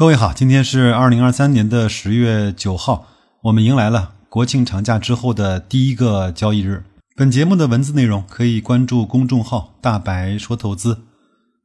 各位好，今天是二零二三年的十月九号，我们迎来了国庆长假之后的第一个交易日。本节目的文字内容可以关注公众号“大白说投资”。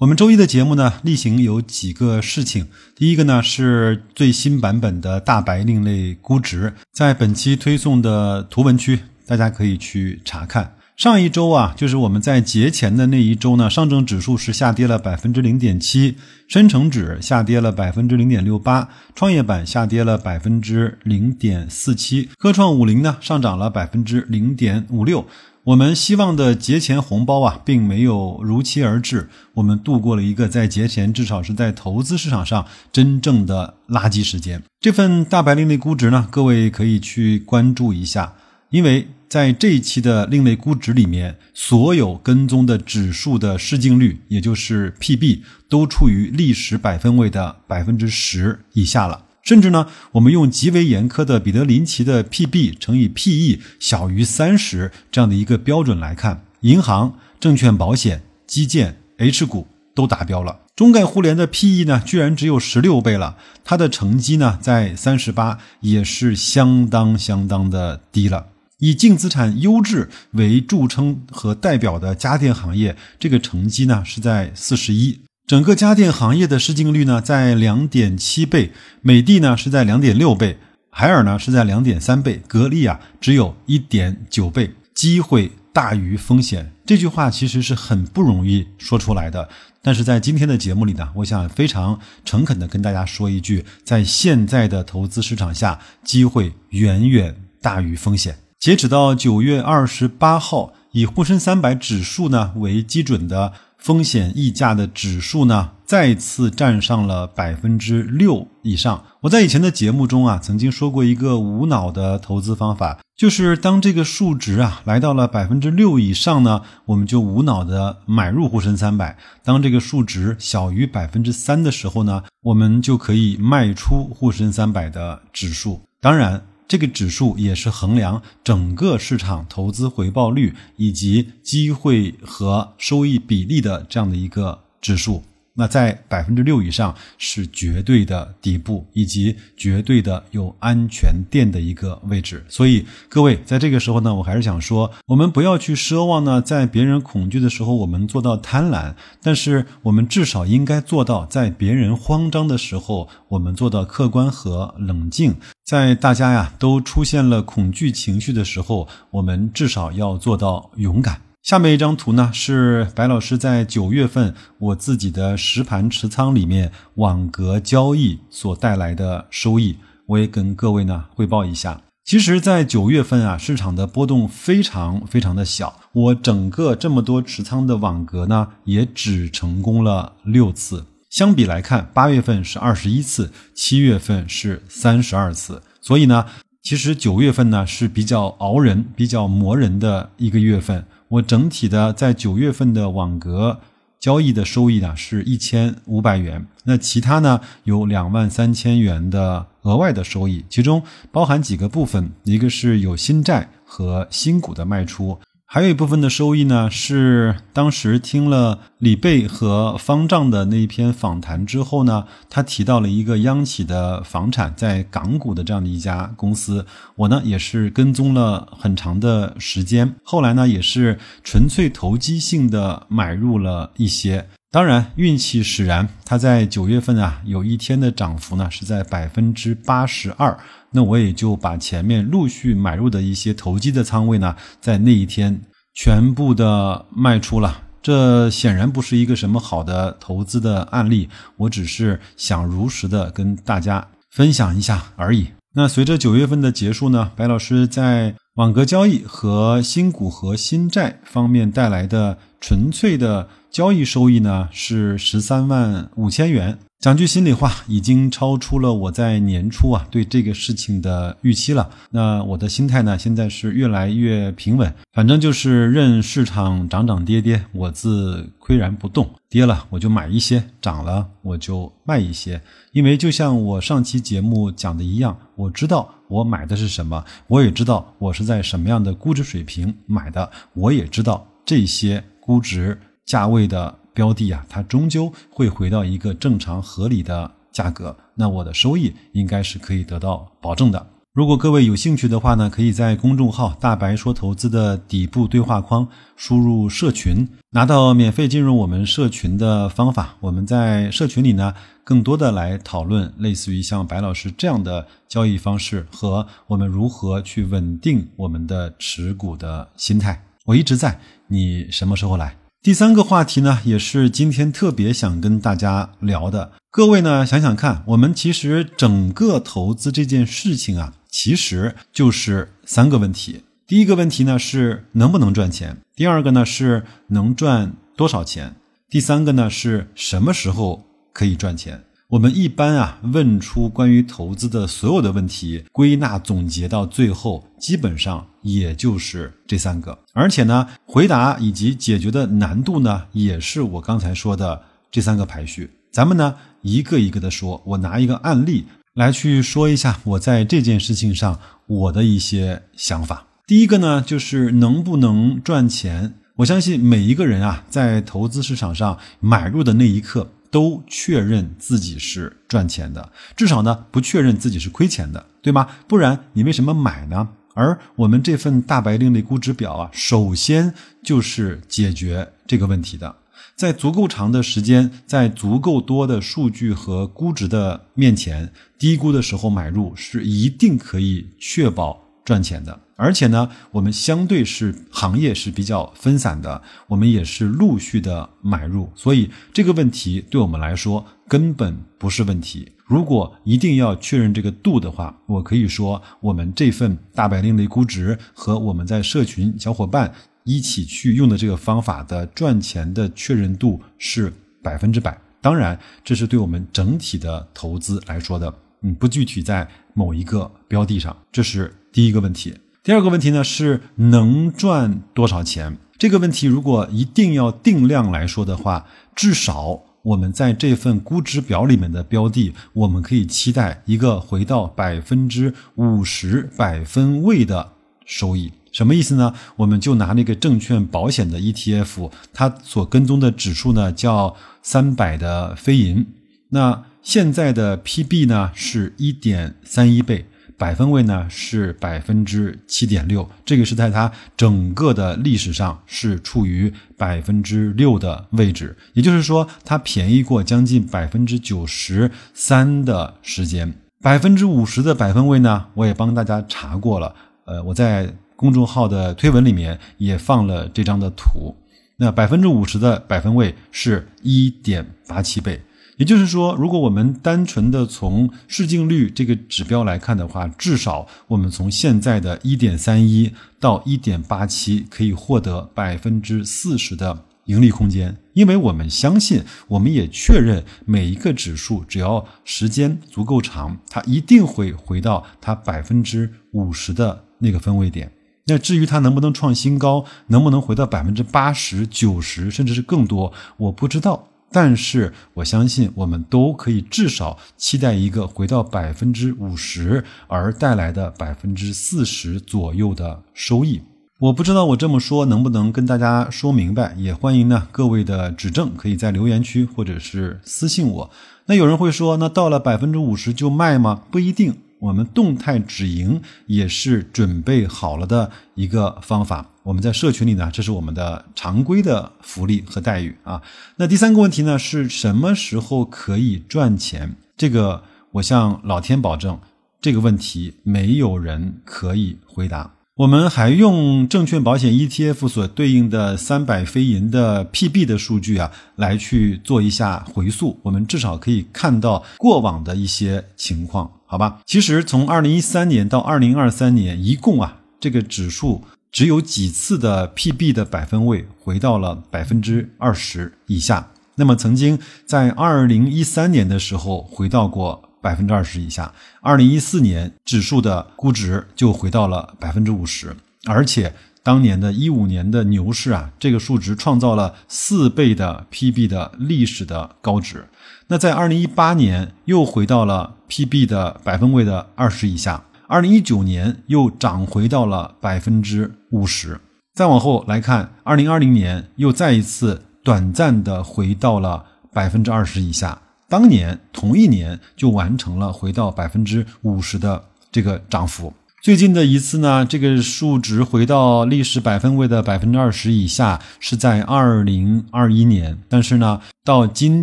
我们周一的节目呢，例行有几个事情。第一个呢是最新版本的大白另类估值，在本期推送的图文区，大家可以去查看。上一周啊，就是我们在节前的那一周呢，上证指数是下跌了百分之零点七，深成指下跌了百分之零点六八，创业板下跌了百分之零点四七，科创五零呢上涨了百分之零点五六。我们希望的节前红包啊，并没有如期而至，我们度过了一个在节前至少是在投资市场上真正的垃圾时间。这份大白令的估值呢，各位可以去关注一下，因为。在这一期的另类估值里面，所有跟踪的指数的市净率，也就是 PB，都处于历史百分位的百分之十以下了。甚至呢，我们用极为严苛的彼得林奇的 PB 乘以 PE 小于三十这样的一个标准来看，银行、证券、保险、基建、H 股都达标了。中概互联的 PE 呢，居然只有十六倍了，它的成绩呢在三十八，也是相当相当的低了。以净资产优质为著称和代表的家电行业，这个成绩呢是在四十一。整个家电行业的市净率呢在两点七倍，美的呢是在两点六倍，海尔呢是在两点三倍，格力啊只有一点九倍。机会大于风险，这句话其实是很不容易说出来的。但是在今天的节目里呢，我想非常诚恳的跟大家说一句，在现在的投资市场下，机会远远大于风险。截止到九月二十八号，以沪深三百指数呢为基准的风险溢价的指数呢，再次站上了百分之六以上。我在以前的节目中啊，曾经说过一个无脑的投资方法，就是当这个数值啊来到了百分之六以上呢，我们就无脑的买入沪深三百；当这个数值小于百分之三的时候呢，我们就可以卖出沪深三百的指数。当然。这个指数也是衡量整个市场投资回报率以及机会和收益比例的这样的一个指数。那在百分之六以上是绝对的底部，以及绝对的有安全垫的一个位置。所以各位在这个时候呢，我还是想说，我们不要去奢望呢，在别人恐惧的时候我们做到贪婪，但是我们至少应该做到，在别人慌张的时候，我们做到客观和冷静。在大家呀都出现了恐惧情绪的时候，我们至少要做到勇敢。下面一张图呢，是白老师在九月份我自己的实盘持仓里面网格交易所带来的收益，我也跟各位呢汇报一下。其实，在九月份啊，市场的波动非常非常的小，我整个这么多持仓的网格呢，也只成功了六次。相比来看，八月份是二十一次，七月份是三十二次。所以呢，其实九月份呢是比较熬人、比较磨人的一个月份。我整体的在九月份的网格交易的收益呢是一千五百元，那其他呢有两万三千元的额外的收益，其中包含几个部分，一个是有新债和新股的卖出。还有一部分的收益呢，是当时听了李贝和方丈的那一篇访谈之后呢，他提到了一个央企的房产在港股的这样的一家公司，我呢也是跟踪了很长的时间，后来呢也是纯粹投机性的买入了一些，当然运气使然，它在九月份啊有一天的涨幅呢是在百分之八十二。那我也就把前面陆续买入的一些投机的仓位呢，在那一天全部的卖出了。这显然不是一个什么好的投资的案例，我只是想如实的跟大家分享一下而已。那随着九月份的结束呢，白老师在网格交易和新股和新债方面带来的纯粹的交易收益呢，是十三万五千元。讲句心里话，已经超出了我在年初啊对这个事情的预期了。那我的心态呢，现在是越来越平稳，反正就是任市场涨涨跌跌，我自岿然不动。跌了我就买一些，涨了我就卖一些。因为就像我上期节目讲的一样，我知道我买的是什么，我也知道我是在什么样的估值水平买的，我也知道这些估值价位的。标的啊，它终究会回到一个正常合理的价格。那我的收益应该是可以得到保证的。如果各位有兴趣的话呢，可以在公众号“大白说投资”的底部对话框输入“社群”，拿到免费进入我们社群的方法。我们在社群里呢，更多的来讨论类似于像白老师这样的交易方式和我们如何去稳定我们的持股的心态。我一直在，你什么时候来？第三个话题呢，也是今天特别想跟大家聊的。各位呢，想想看，我们其实整个投资这件事情啊，其实就是三个问题。第一个问题呢是能不能赚钱，第二个呢是能赚多少钱，第三个呢是什么时候可以赚钱。我们一般啊问出关于投资的所有的问题，归纳总结到最后，基本上也就是这三个。而且呢，回答以及解决的难度呢，也是我刚才说的这三个排序。咱们呢一个一个的说，我拿一个案例来去说一下我在这件事情上我的一些想法。第一个呢，就是能不能赚钱。我相信每一个人啊，在投资市场上买入的那一刻。都确认自己是赚钱的，至少呢不确认自己是亏钱的，对吗？不然你为什么买呢？而我们这份大白另类估值表啊，首先就是解决这个问题的。在足够长的时间，在足够多的数据和估值的面前，低估的时候买入是一定可以确保赚钱的。而且呢，我们相对是行业是比较分散的，我们也是陆续的买入，所以这个问题对我们来说根本不是问题。如果一定要确认这个度的话，我可以说，我们这份大白令的估值和我们在社群小伙伴一起去用的这个方法的赚钱的确认度是百分之百。当然，这是对我们整体的投资来说的，嗯，不具体在某一个标的上，这是第一个问题。第二个问题呢是能赚多少钱？这个问题如果一定要定量来说的话，至少我们在这份估值表里面的标的，我们可以期待一个回到百分之五十百分位的收益。什么意思呢？我们就拿那个证券保险的 ETF，它所跟踪的指数呢叫三百的非银，那现在的 PB 呢是一点三一倍。百分位呢是百分之七点六，这个是在它整个的历史上是处于百分之六的位置，也就是说它便宜过将近百分之九十三的时间。百分之五十的百分位呢，我也帮大家查过了，呃，我在公众号的推文里面也放了这张的图。那百分之五十的百分位是一点八七倍。也就是说，如果我们单纯的从市净率这个指标来看的话，至少我们从现在的一点三一到一点八七，可以获得百分之四十的盈利空间。因为我们相信，我们也确认，每一个指数只要时间足够长，它一定会回到它百分之五十的那个分位点。那至于它能不能创新高，能不能回到百分之八十九十，甚至是更多，我不知道。但是我相信，我们都可以至少期待一个回到百分之五十而带来的百分之四十左右的收益。我不知道我这么说能不能跟大家说明白，也欢迎呢各位的指正，可以在留言区或者是私信我。那有人会说，那到了百分之五十就卖吗？不一定。我们动态止盈也是准备好了的一个方法。我们在社群里呢，这是我们的常规的福利和待遇啊。那第三个问题呢，是什么时候可以赚钱？这个我向老天保证，这个问题没有人可以回答。我们还用证券保险 ETF 所对应的三百非银的 PB 的数据啊，来去做一下回溯。我们至少可以看到过往的一些情况，好吧？其实从二零一三年到二零二三年，一共啊，这个指数只有几次的 PB 的百分位回到了百分之二十以下。那么曾经在二零一三年的时候回到过。百分之二十以下，二零一四年指数的估值就回到了百分之五十，而且当年的一五年的牛市啊，这个数值创造了四倍的 PB 的历史的高值。那在二零一八年又回到了 PB 的百分位的二十以下，二零一九年又涨回到了百分之五十。再往后来看，二零二零年又再一次短暂的回到了百分之二十以下。当年同一年就完成了回到百分之五十的这个涨幅。最近的一次呢，这个数值回到历史百分位的百分之二十以下，是在二零二一年。但是呢，到今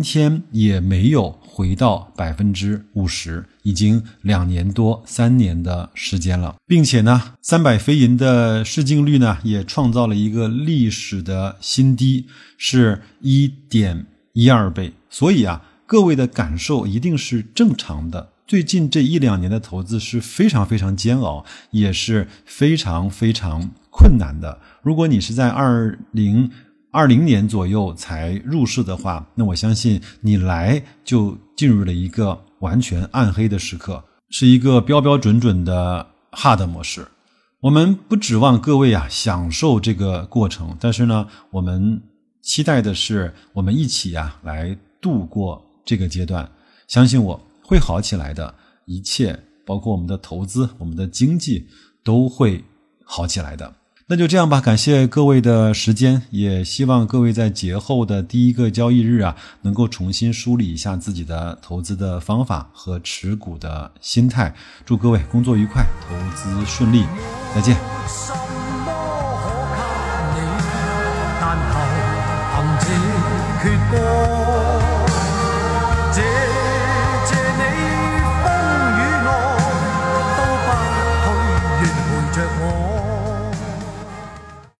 天也没有回到百分之五十，已经两年多、三年的时间了，并且呢，三百飞银的市净率呢，也创造了一个历史的新低，是一点一二倍。所以啊，各位的感受一定是正常的。最近这一两年的投资是非常非常煎熬，也是非常非常困难的。如果你是在二零二零年左右才入市的话，那我相信你来就进入了一个完全暗黑的时刻，是一个标标准准的 hard 模式。我们不指望各位啊享受这个过程，但是呢，我们期待的是我们一起呀来度过这个阶段。相信我。会好起来的，一切包括我们的投资、我们的经济都会好起来的。那就这样吧，感谢各位的时间，也希望各位在节后的第一个交易日啊，能够重新梳理一下自己的投资的方法和持股的心态。祝各位工作愉快，投资顺利，再见。什么可